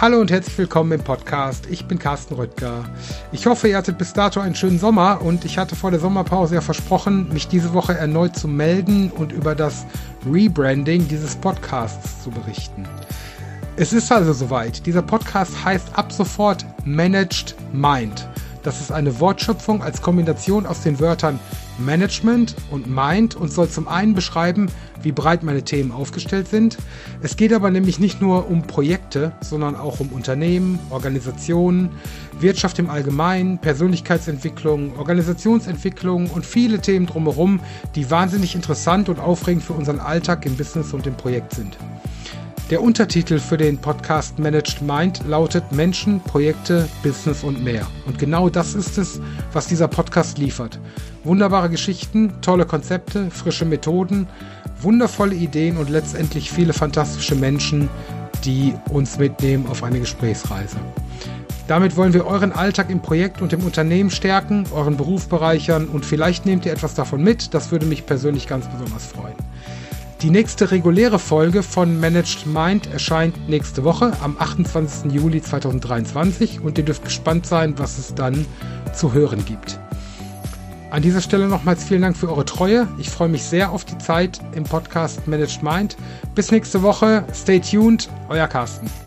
Hallo und herzlich willkommen im Podcast. Ich bin Carsten Rüttger. Ich hoffe, ihr hattet bis dato einen schönen Sommer und ich hatte vor der Sommerpause ja versprochen, mich diese Woche erneut zu melden und über das Rebranding dieses Podcasts zu berichten. Es ist also soweit. Dieser Podcast heißt ab sofort Managed Mind. Das ist eine Wortschöpfung als Kombination aus den Wörtern Management und Mind und soll zum einen beschreiben, wie breit meine Themen aufgestellt sind. Es geht aber nämlich nicht nur um Projekte, sondern auch um Unternehmen, Organisationen, Wirtschaft im Allgemeinen, Persönlichkeitsentwicklung, Organisationsentwicklung und viele Themen drumherum, die wahnsinnig interessant und aufregend für unseren Alltag im Business und im Projekt sind. Der Untertitel für den Podcast Managed Mind lautet Menschen, Projekte, Business und mehr. Und genau das ist es, was dieser Podcast liefert. Wunderbare Geschichten, tolle Konzepte, frische Methoden, wundervolle Ideen und letztendlich viele fantastische Menschen, die uns mitnehmen auf eine Gesprächsreise. Damit wollen wir euren Alltag im Projekt und im Unternehmen stärken, euren Beruf bereichern und vielleicht nehmt ihr etwas davon mit. Das würde mich persönlich ganz besonders freuen. Die nächste reguläre Folge von Managed Mind erscheint nächste Woche am 28. Juli 2023 und ihr dürft gespannt sein, was es dann zu hören gibt. An dieser Stelle nochmals vielen Dank für eure Treue. Ich freue mich sehr auf die Zeit im Podcast Managed Mind. Bis nächste Woche. Stay tuned. Euer Carsten.